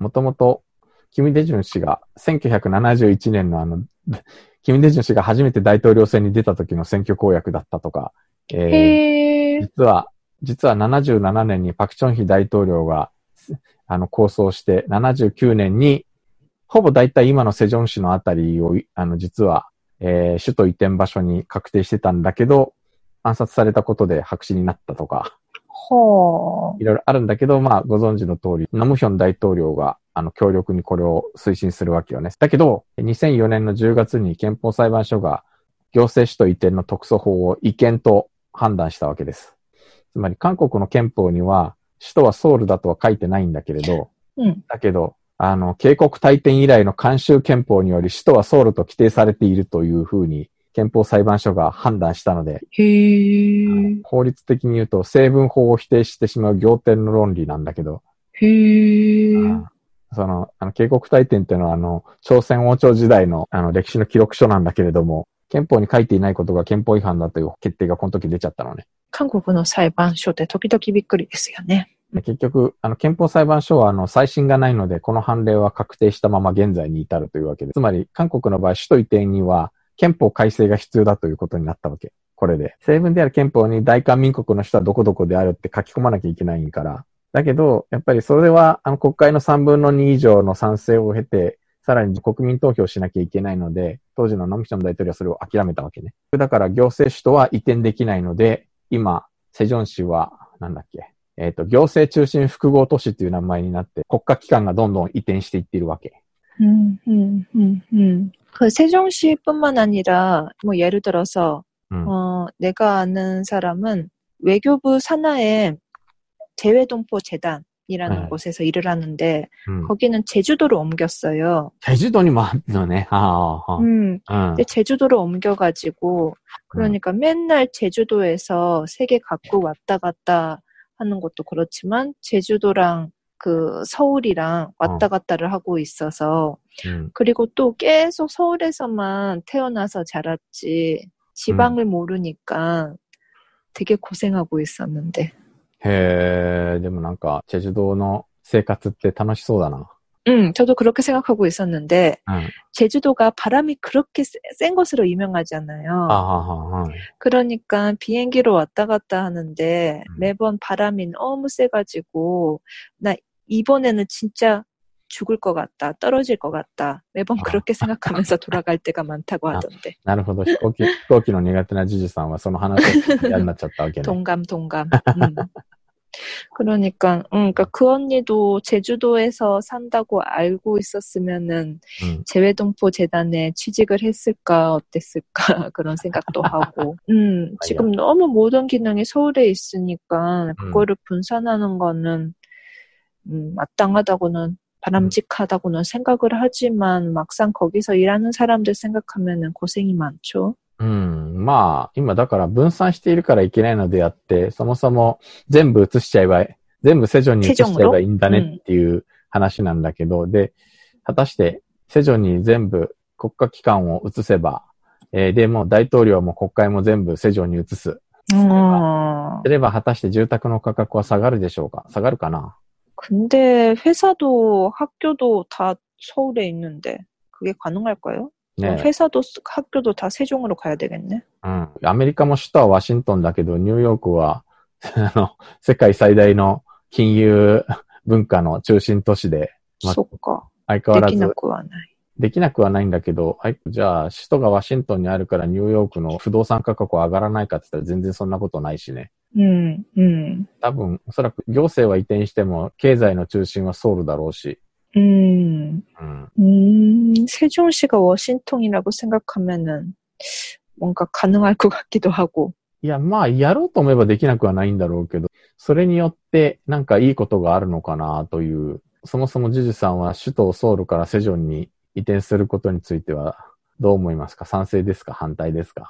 Speaker 2: もともと、キム・デジュン氏が、1971年のあの、キム・デジュン氏が初めて大統領選に出た時の選挙公約だったとか、えー
Speaker 1: 해,
Speaker 2: 実は、実は77年にパクチョンヒ大統領が、あの、構想して、79年に、ほぼ大体今のセジョン市のあたりを、あの、実は、えー首都移転場所に確定してたんだけど、暗殺されたことで白紙になったとか、
Speaker 1: 허.
Speaker 2: いろいろあるんだけど、まあ、ご存知の通り、ナムヒョン大統領が、あの、強力にこれを推進するわけよね。だけど、2004年の10月に憲法裁判所が、行政首都移転の特措法を違憲と判断したわけです。つまり、韓国の憲法には、首都はソウルだとは書いてないんだけれど、
Speaker 1: 응.
Speaker 2: だけど、あの、警告大典以来の慣習憲法により、首都はソウルと規定されているというふうに、憲法裁判所が判断したので、法律的に言うと成分法を否定してしまう行典の論理なんだけど、
Speaker 1: へ
Speaker 2: その、あの、警告体典っていうのは、あの、朝鮮王朝時代の、あの、歴史の記録書なんだけれども、憲法に書いていないことが憲法違反だという決定がこの時出ちゃったのね。
Speaker 1: 韓国の裁判所って時々びっくりですよね。
Speaker 2: 結局、あの、憲法裁判所は、あの、再審がないので、この判例は確定したまま現在に至るというわけです。つまり、韓国の場合、首都移転には、憲法改正が必要だということになったわけ。これで。成分である憲法に大韓民国の人はどこどこであるって書き込まなきゃいけないから。だけど、やっぱりそれは、あの国会の3分の2以上の賛成を経て、さらに国民投票しなきゃいけないので、当時のノミション大統領はそれを諦めたわけね。だから行政主とは移転できないので、今、セジョン市は、なんだっけ、えっ、ー、と、行政中心複合都市っていう名前になって、国家機関がどんどん移転していっているわけ。
Speaker 1: うん、うん、うん、うん。 그 세종시뿐만 아니라 뭐 예를 들어서
Speaker 2: 음.
Speaker 1: 어, 내가 아는 사람은 외교부 산하의 대외동포 재단이라는
Speaker 2: 네.
Speaker 1: 곳에서 일을 하는데
Speaker 2: 음.
Speaker 1: 거기는 제주도로 옮겼어요.
Speaker 2: 제주도니 뭐너네. 아, 어, 어.
Speaker 1: 음. 어. 제주도로 옮겨가지고 그러니까 맨날 제주도에서 세계 갖고 왔다 갔다 하는 것도 그렇지만 제주도랑 그 서울이랑 왔다 갔다를 하고 있어서
Speaker 2: うん。
Speaker 1: 그리고 또 계속 서울에서만 태어나서 자랐지 지방을 모르니까 되게 고생하고 있었는데
Speaker 2: へえ、でもなんか、チェジュ島の生活って楽しそうだな。
Speaker 1: 음, 저도 그렇게 생각하고 있었는데
Speaker 2: うん。
Speaker 1: 제주도가 바람이 그렇게 세- 센 것으로 유명하잖아요.
Speaker 2: ああ、ああ、
Speaker 1: 그러니까 비행기로 왔다 갔다 하는데
Speaker 2: 음.
Speaker 1: 매번 바람이 너무 세가지고 나 이번에는 진짜 죽을 것 같다, 떨어질 것 같다. 매번
Speaker 2: 아.
Speaker 1: 그렇게 생각하면서 돌아갈 때가 많다고
Speaker 2: 아.
Speaker 1: 하던데.
Speaker 2: なるほど。飛行機、飛行機の苦手なジュジュさんはその話が嫌になっちゃったわけね。
Speaker 1: 동감, 동감. 음. 그러니까, 음, 그러니까 그 언니도 제주도에서 산다고 알고 있었으면은
Speaker 2: うん。
Speaker 1: 재외동포 재단에 취직을 했을까 어땠을까 그런 생각도 하고. 음, 지금 너무 모든 기능이 서울에 있으니까 그거를 분산하는 거는 음, 마땅하다고는 바람직하다고는 생각을 하지만 막상 거기서 일하는 사람들 생각하면은 고생이 많죠.
Speaker 2: うん。まあ、今だから分散しているからいけないのであって、そもそも全部移しちゃえば、全部セジョンに移しちゃえばいいんだねっていう話なんだけど、で、果たしてセジョンに全部国家機関を移せば、えーで、もう大統領も国会も全部セジョンに移す。
Speaker 1: 어,
Speaker 2: すれば果たして住宅の価格は下がるでしょうか下がるかな
Speaker 1: 근데 회사도 학교도 다 서울에 있는데 그게 가능할까 요?
Speaker 2: 네.
Speaker 1: 회사도 학교도 다 세종으로 가야 되겠 네?
Speaker 2: 음, 아메리카 뭐 수도 워싱턴だけど뉴욕은 世界最大の金融文化の中心都市で、そ
Speaker 1: っか。
Speaker 2: 相変わらず。
Speaker 1: できなくはない。
Speaker 2: できなくはないんだけど、はいじゃあ、首都がワシントンにあるからニューヨークの不動産価格は上がらないかって言ったら全然そんなことないしね。
Speaker 1: 음, 음,
Speaker 2: 多分、おそらく行政は移転しても、経済の中心はソウルだろうし。
Speaker 1: 음,
Speaker 2: うん。
Speaker 1: 음, 세종시가 워싱턴이라고 생각하면은 뭔가 가능할 것 같기도 하고.
Speaker 2: いや、まあ、やろうと思えばできなくはないんだろうけど、それによってなんかいいことがあるのかなという、そもそもジュジュさんは首都ソウルからセジョンに移転することについてはどう思いますか賛成ですか反対ですか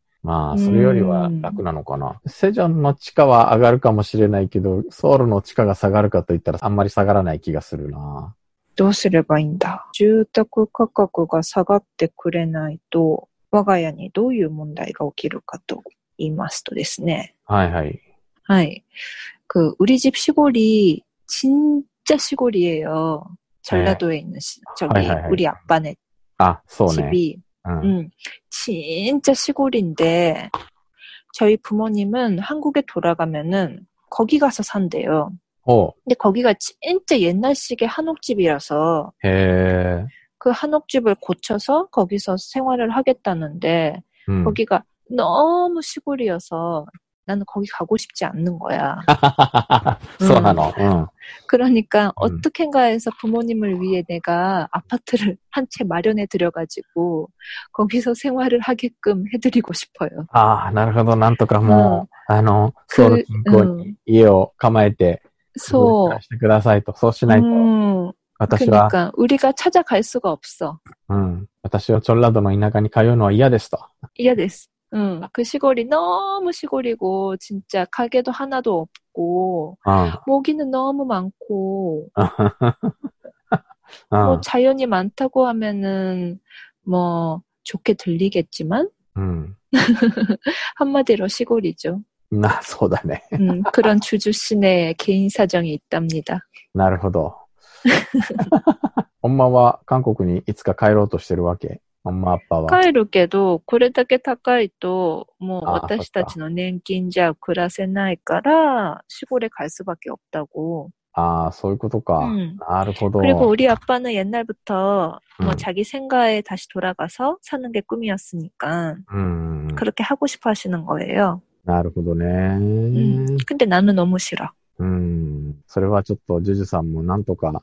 Speaker 2: まあ、それよりは楽なのかな。セジョンの地価は上がるかもしれないけど、ソウルの地価が下がるかと言ったらあんまり下がらない気がするな。
Speaker 1: どうすればいいんだ 住宅価格が下がってくれないと我が家にどういう問題が起きるかと言いますとですね。
Speaker 2: はいはい。
Speaker 1: 하이. 그, 우리 집 시골이 진짜 시골이에요. 전라도에 있는 시, 저기,
Speaker 2: 하이, 하이, 하이.
Speaker 1: 우리 아빠네
Speaker 2: あ、そうね。
Speaker 1: 집이, 음, 진짜 시골인데 저희 부모님은 한국에 돌아가면은 거기 가서 산대요.
Speaker 2: 어.
Speaker 1: 근데 거기가 진짜 옛날식의 한옥집이라서
Speaker 2: 에...
Speaker 1: 그 한옥집을 고쳐서 거기서 생활을 하겠다는데
Speaker 2: 음.
Speaker 1: 거기가 너무 시골이어서 나는 거기 가고 싶지 않는 거야.
Speaker 2: そうなの。うん。
Speaker 1: 그러니까
Speaker 2: 음.
Speaker 1: 어떻게인가 해서 부모님을 위해 내가 아파트를 한 채 마련해 드려가지고 거기서 생활을 하게끔 해드리고 싶어요.
Speaker 2: ああ、なるほど。なんとかもう、あの、ソウ
Speaker 1: 그,
Speaker 2: ル近郊に
Speaker 1: 음,
Speaker 2: 家を構えて、暮
Speaker 1: 소,
Speaker 2: らしてくださいと。そうしないと、
Speaker 1: 음,
Speaker 2: 私は、
Speaker 1: 그러니까 우리가 찾아갈 수가 없어.
Speaker 2: うん。私はチョンラドの田舎に通うのは嫌ですと。
Speaker 1: 이해됐어. 응, 그 시골이 너무 시골이고 진짜 가게도 하나도 없고
Speaker 2: うん。
Speaker 1: 모기는 너무 많고
Speaker 2: うん
Speaker 1: 뭐 자연이 많다고 하면은 뭐 좋게 들리겠지만
Speaker 2: うん。
Speaker 1: 한마디로 시골이죠.
Speaker 2: な、そうだね。
Speaker 1: 음, 그런 주주 씨네 개인 사정이 있답니다.
Speaker 2: なるほど。ほんまは韓国にいつか帰ろうとしてるわけ。 ほんまアッパは。
Speaker 1: 帰るけど、これだけ高いと、もう
Speaker 2: あ
Speaker 1: 私たちの年金じゃ暮らせないから、시골에갈 수밖에 없다고.
Speaker 2: ああ、そういうことか。
Speaker 1: 음.
Speaker 2: なるほど。
Speaker 1: 그리고 우리 아빠는 옛날부터 뭐
Speaker 2: 음.
Speaker 1: 자기 생가에 다시 돌아가서 사는 게 꿈이었으니까
Speaker 2: うん。
Speaker 1: 그렇게 하고 싶어 하시는 거예요.
Speaker 2: なるほどね。
Speaker 1: 음. 근데 나는 너무 싫어.
Speaker 2: うん。それはちょっと、ジュジュさんもなんとか、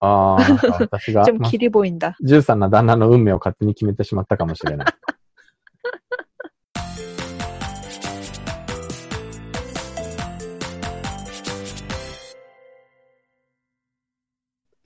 Speaker 2: ああ、私が。
Speaker 1: でも、キリ
Speaker 2: ボインだ。13な旦那の運命を勝手に決めてしまったかもしれない。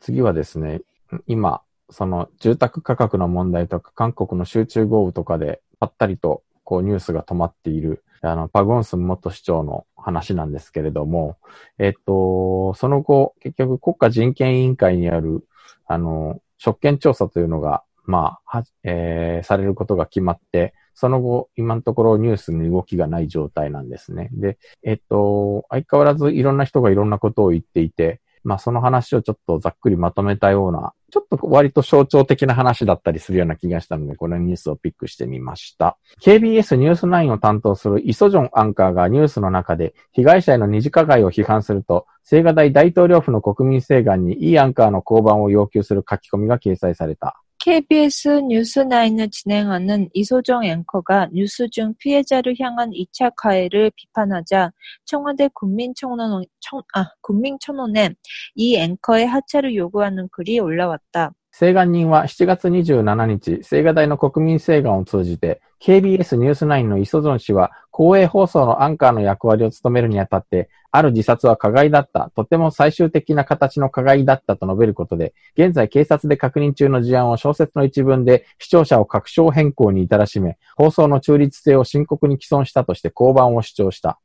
Speaker 2: 次はですね、今、その住宅価格の問題とか、韓国の集中豪雨とかで、ぱったりとこうニュースが止まっているあのパゴンスン元市長の話なんですけれども、えっと、その後結局国家人権委員会にあるあの職権調査というのがまあ、は、えー、されることが決まって、その後、今のところニュースに動きがない状態なんですね。で、えっと、相変わらずいろんな人がいろんなことを言っていて、まあその話をちょっとざっくりまとめたような、ちょっと割と象徴的な話だったりするような気がしたので、このニュースをピックしてみました。KBS ニュース9を担当するイソジョンアンカーがニュースの中で被害者への二次加害を批判すると、青瓦台大統領府の国民請願にイアンカーの交番を要求する書き込みが掲載された。
Speaker 1: KBS 뉴스9을 진행하는 이소정 앵커가 뉴스 중 피해자를 향한 2차 가해를 비판하자 청와대 국민청원, 청, 아, 국민청원에 이 앵커의 하차를 요구하는 글이 올라왔다.
Speaker 2: 請願人は7月27日、青瓦台の国民請願を通じて、KBS ニュース9のイソゾン氏は、公営放送のアンカーの役割を務めるにあたって、 ある自殺は加害だった、とても最終的な形の加害だったと述べることで、現在警察で確認中の事案を小説の一文で視聴者を確証変更に至らしめ、放送の中立性を深刻に毀損したとして降板を主張した。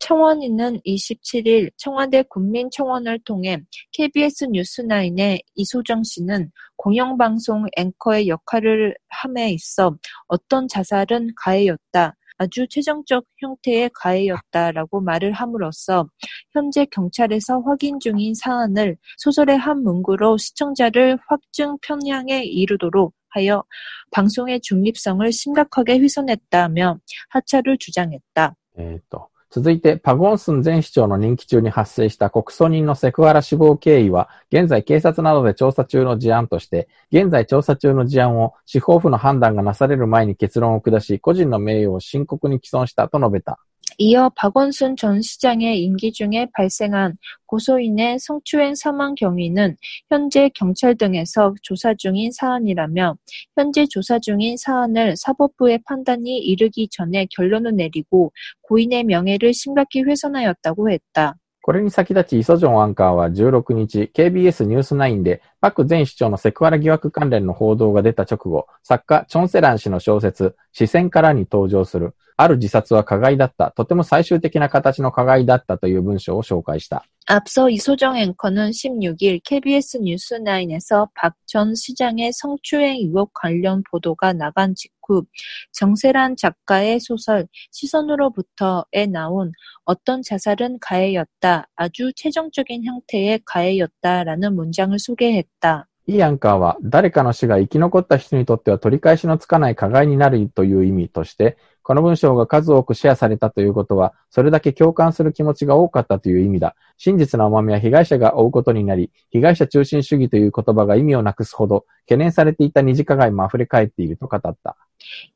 Speaker 1: 청원인은 27일 청와대 국민청원을 통해 KBS 뉴스9의 이소정 씨는 공영방송 앵커의 역할을 함에 있어 어떤 자살은 가해였다. 아주 최종적 형태의 가해였다라고 말을 함으로써 현재 경찰에서 확인 중인 사안을 소설의 한 문구로 시청자를 확증 편향에 이르도록 하여 방송의 중립성을 심각하게 훼손했다며 하차를 주장했다.
Speaker 2: えーと、続いて、パゴンスン前市長の任期中に発生した告訴人のセクハラ死亡経緯は、現在警察などで調査中の事案として、現在調査中の事案を司法府の判断がなされる前に結論を下し、個人の名誉を深刻に毀損したと述べた。
Speaker 1: 이어 박원순 전 시장의 임기 중에 발생한 고소인의 성추행 사망 경위는 현재 경찰 등에서 조사 중인 사안이라며 현재 조사 중인 사안을 사법부의 판단이 이르기 전에 결론을 내리고 고인의 명예를 심각히 훼손하였다고 했다.
Speaker 2: これに先立ち、イソジョンアンカーは16日、KBS ニュース9で、パク前市長のセクハラ疑惑関連の報道が出た直後、作家、チョンセラン氏の小説、視線からに登場する、 ある自殺は加害だった、とても最終的な形の加害だったという文章を紹介した。
Speaker 1: 앞서 이소정 앵커는 16일 KBS 뉴스9에서 박 전 시장의 성추행 의혹 관련 보도가 나간 직후 정세란 작가의 소설 시선으로부터에 나온 어떤 자살은 가해였다. 아주 최종적인 형태의 가해였다라는 문장을 소개했다.
Speaker 2: いいアンカーは、誰かの死が生き残った人にとっては取り返しのつかない加害になるという意味として、この文章が数多くシェアされたということは、それだけ共感する気持ちが多かったという意味だ。真実の重みは被害者が負うことになり、被害者中心主義という言葉が意味をなくすほど、懸念されていた二次加害も溢れ返っていると語った。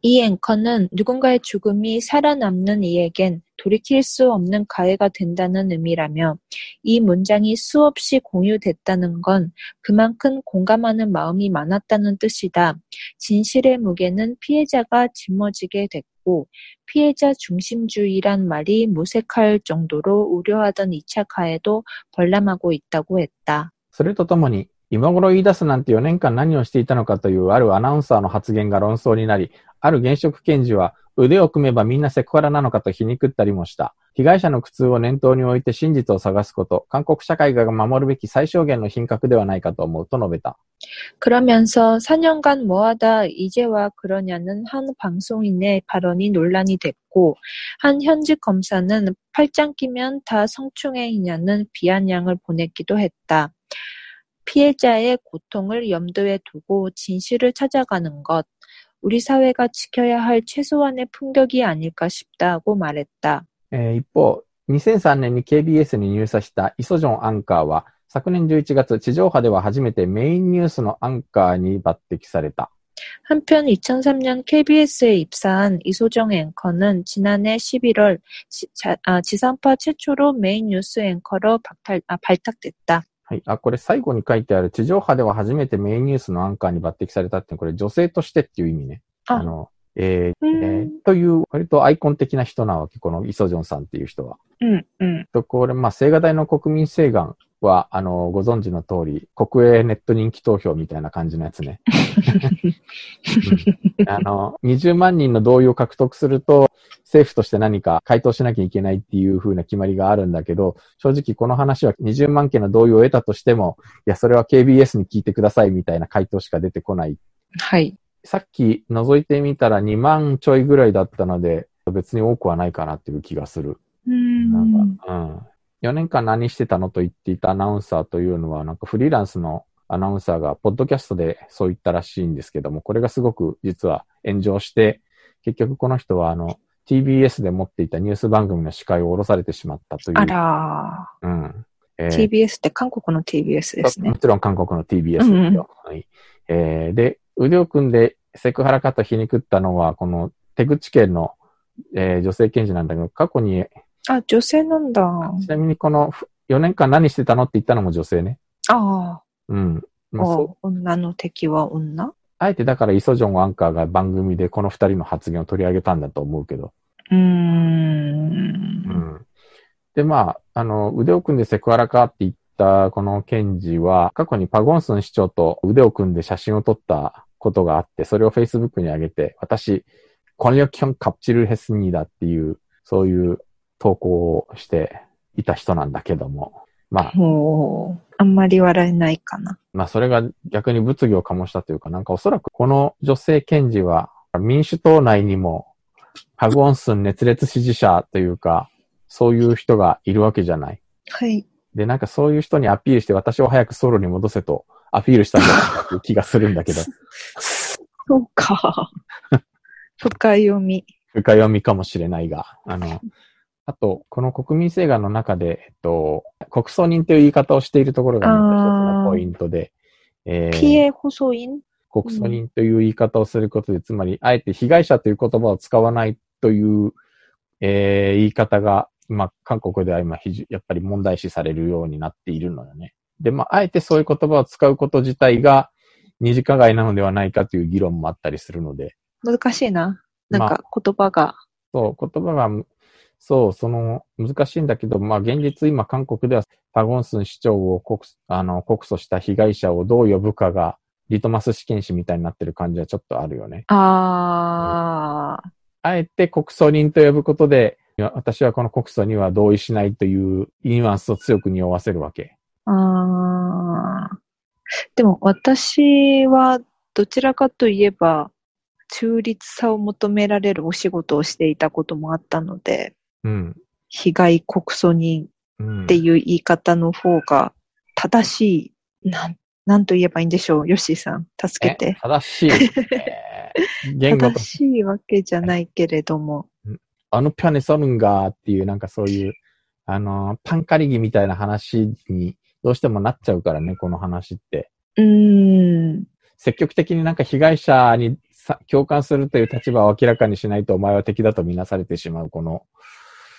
Speaker 1: 이 앵커는 누군가의 죽음이 살아남는 이에겐 돌이킬 수 없는 가해가 된다는 의미라며 이 문장이 수없이 공유됐다는 건 그만큼 공감하는 마음이 많았다는 뜻이다. 진실의 무게는 피해자가 짊어지게 됐고 피해자 중심주의란 말이 무색할 정도로 우려하던 2차 가해도 벌람하고 있다고 했다.
Speaker 2: それとともに、 今頃言い出すなんて4年間何をしていたのかというあるアナウンサーの発言が論争になり、ある現職検事は腕を組めばみんなセクハラなのかと皮肉ったりもした。被害者の苦痛を念頭に置いて真実を探すこと、韓国社会が守るべき最小限の品格ではないかと思うと述べた。
Speaker 1: 그러면서 4년간 뭐하다 이제와 그러냐는 한 방송인의 발언이 논란이 됐고 한 현직 검사는 팔짱 끼면 다 성추행이냐는 비아냥을 보냈기도 했다. 피해자의 고통을 염두에 두고 진실을 찾아가는 것, 우리 사회가 지켜야 할 최소한의 품격이 아닐까 싶다고 말했다.
Speaker 2: えー一方、2003年に KBS に入社したイソジョンアンカーは、昨年11月、地上波では初めてメインニュースのアンカーに抜擢された。
Speaker 1: 한편 2003년 KBS에 입사한 이소정 앵커는 지난해 11월 지, 자, 아, 지상파 최초로 메인 뉴스 앵커로 박탈, 아, 발탁됐다.
Speaker 2: はい。あ、これ最後に書いてある、地上波では初めてメインニュースのアンカーに抜擢されたって、これ女性としてっていう意味ね。
Speaker 1: あ
Speaker 2: あの、えー
Speaker 1: うん
Speaker 2: えーという、割とアイコン的な人なわけ、このイソジョンさんっていう人は。
Speaker 1: 응, 응.
Speaker 2: と、これ、まあ、青瓦台の国民請願は、あの、ご存知の通り、国営ネット人気投票みたいな感じのやつね。うんあの、20万人の同意を獲得すると、政府として何か回答しなきゃいけないっていう風な決まりがあるんだけど、正直この話は20万件の同意を得たとしても、いや、それは KBS に聞いてくださいみたいな回答しか出てこない。
Speaker 1: はい。
Speaker 2: さっき覗いてみたら2万ちょいぐらいだったので、別に多くはないかなっていう気がする。
Speaker 1: う
Speaker 2: なん
Speaker 1: ん。
Speaker 2: か、うん。4年間何してたのと言っていたアナウンサーというのは、なんかフリーランスのアナウンサーが、ポッドキャストでそう言ったらしいんですけども、これがすごく実は炎上して、結局この人はあの、TBS で持っていたニュース番組の司会を降ろされてしまったという。
Speaker 1: あら
Speaker 2: うん。え
Speaker 1: ー、
Speaker 2: ー
Speaker 1: TBS って韓国の TBS ですね
Speaker 2: も。ちろん韓国の TBS です
Speaker 1: うんうん
Speaker 2: よ。はい。えーで、腕を組んでセクハラ方皮肉ったのは、この手口県の、えー女性検事なんだけど、過去に、
Speaker 1: あ、女性なんだ。
Speaker 2: ちなみにこの4年間何してたのって言ったのも女性ね。
Speaker 1: あ
Speaker 2: うん。まあ、
Speaker 1: 女の敵は女？
Speaker 2: あえてだからイソジョンアンカーが番組でこの二人の発言を取り上げたんだと思うけど。
Speaker 1: うー。
Speaker 2: うんん。で、まあ、あの、腕を組んでセクハラかって言ったこの検事は、過去にパゴンスン市長と腕を組んで写真を撮ったことがあって、それを Facebook に上げて、私、コニョキョンカプチルヘスニーだっていう、そういう投稿をしていた人なんだけども、まあ、
Speaker 1: もう、あんまり笑えないかな。
Speaker 2: まあそれが逆に物議を醸したというか、なんかおそらくこの女性検事は民主党内にもパグオンスン熱烈支持者というか、そういう人がいるわけじゃない。
Speaker 1: はい。
Speaker 2: で、なんかそういう人にアピールして私を早くソロに戻せとアピールしたんじゃないかっていう気がするんだけど、
Speaker 1: そうか。深読み。
Speaker 2: 深読みかもしれないが、あの、あと、この国民請願の中で、えっと、国葬人という言い方をしているところがまた一つのポイントで、えー
Speaker 1: 送員
Speaker 2: 国葬人という言い方をすることで、つまり、あえて被害者という言葉を使わないという、えー言い方が、まあ、韓国では今、やっぱり問題視されるようになっているのよね。で、まあ、あえてそういう言葉を使うこと自体が、二次加害なのではないかという議論もあったりするので、
Speaker 1: 難しいな。なんか言葉が。
Speaker 2: そう、言葉が、そう、その、難しいんだけど、まあ、現実今、韓国では、パゴンスン市長を告あの告訴した被害者をどう呼ぶかが、リトマス試験紙みたいになってる感じはちょっとあるよね。
Speaker 1: ああ、
Speaker 2: あえて国葬人と呼ぶことで、私はこの国葬には同意しないというニュアンスを強く匂わせるわけ。
Speaker 1: ああ。でも私はどちらかといえば、中立さを求められるお仕事をしていたこともあったので、
Speaker 2: うん。
Speaker 1: 被害告訴人
Speaker 2: うん、
Speaker 1: っていう言い方の方が正しい。なん、なんと言えばいいんでしょう。ヨッシーさん、助け
Speaker 2: え
Speaker 1: て。
Speaker 2: 正しい。え ー言語と
Speaker 1: 正、しいわけじゃないけれども。
Speaker 2: あのピャネソルンガーっていうなんかそういう、あのー、パンカリギみたいな話にどうしてもなっちゃうからね、この話って。
Speaker 1: うーん。
Speaker 2: 積極的になんか被害者にさ共感するという立場を明らかにしないとお前は敵だとみなされてしまう、この、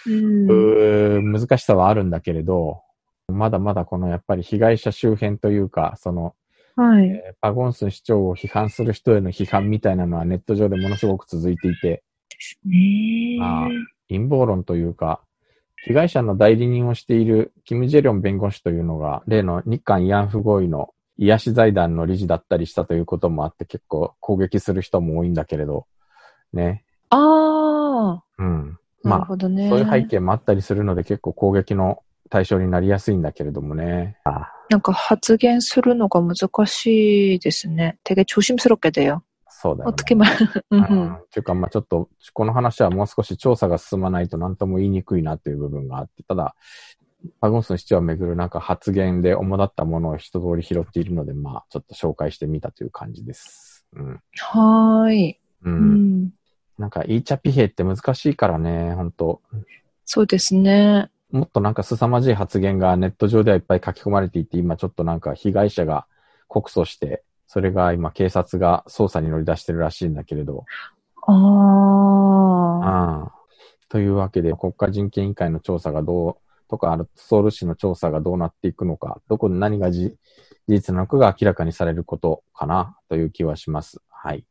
Speaker 2: 難しさはあるんだけれど、まだまだこのやっぱり被害者周辺というか、その、
Speaker 1: はい。
Speaker 2: えーパゴンスン市長を批判する人への批判みたいなのはネット上でものすごく続いていて。まあ陰謀論というか、被害者の代理人をしているキム・ジェリョン弁護士というのが、例の日韓慰安婦合意の癒し財団の理事だったりしたということもあって結構攻撃する人も多いんだけれど、ね。
Speaker 1: あ
Speaker 2: うん。
Speaker 1: あ、なる
Speaker 2: まあ、
Speaker 1: ほどね。
Speaker 2: そういう背景もあったりするので結構攻撃の対象になりやすいんだけれどもね。あ
Speaker 1: なんか発言するのが難しいですね. 되게 조심스럽게 돼요.
Speaker 2: そうだよね。
Speaker 1: 어떻게 말,
Speaker 2: う
Speaker 1: 음,
Speaker 2: ん。っていうか、まあちょっと、この話はもう少し調査が進まないと何とも言いにくいなという部分があって、ただ、パゴンスの市長をめぐるなんか発言で主だったものを一通り拾っているので、まあちょっと紹介してみたという感じです。うん。
Speaker 1: 하이.
Speaker 2: う。
Speaker 1: うんん。
Speaker 2: なんか、イーチャピヘイって難しいからね、本当
Speaker 1: そうですね。
Speaker 2: もっとなんか凄まじい発言がネット上ではいっぱい書き込まれていて、今ちょっとなんか被害者が告訴して、それが今警察が捜査に乗り出してるらしいんだけれど、
Speaker 1: ああ。
Speaker 2: ああ。というわけで、国家人権委員会の調査がどう、とか、ソウル市の調査がどうなっていくのか、どこで何がじ事実なのかが明らかにされることかな、という気はします。はい。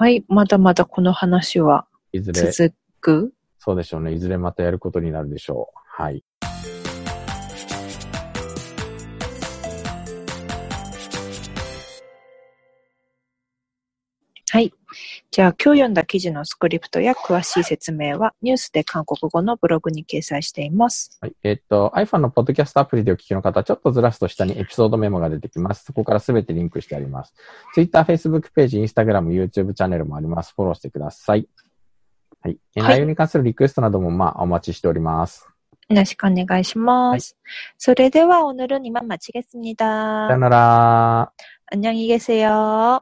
Speaker 1: はい。まだまだこの話はい
Speaker 2: ずれ、
Speaker 1: 続く？
Speaker 2: そうでしょうね。いずれまたやることになるでしょう。はい。
Speaker 1: はい。じゃあ、今日読んだ記事のスクリプトや詳しい説明は、ニュースで韓国語のブログに掲載しています。
Speaker 2: はい。えっ、と、iPhone のポッドキャストアプリでお聞きの方、ちょっとずらすと下にエピソードメモが出てきます。そこからすべてリンクしてあります。Twitter、Facebook ページ、Instagram、YouTube チャンネルもあります。フォローしてください。はい。え
Speaker 1: はい
Speaker 2: 内容に関するリクエストなども、まあ、お待ちしております。
Speaker 1: よろしくお願いします。それでは、오늘은이만마치겠습니다
Speaker 2: さよなら。
Speaker 1: 안녕히 계세요.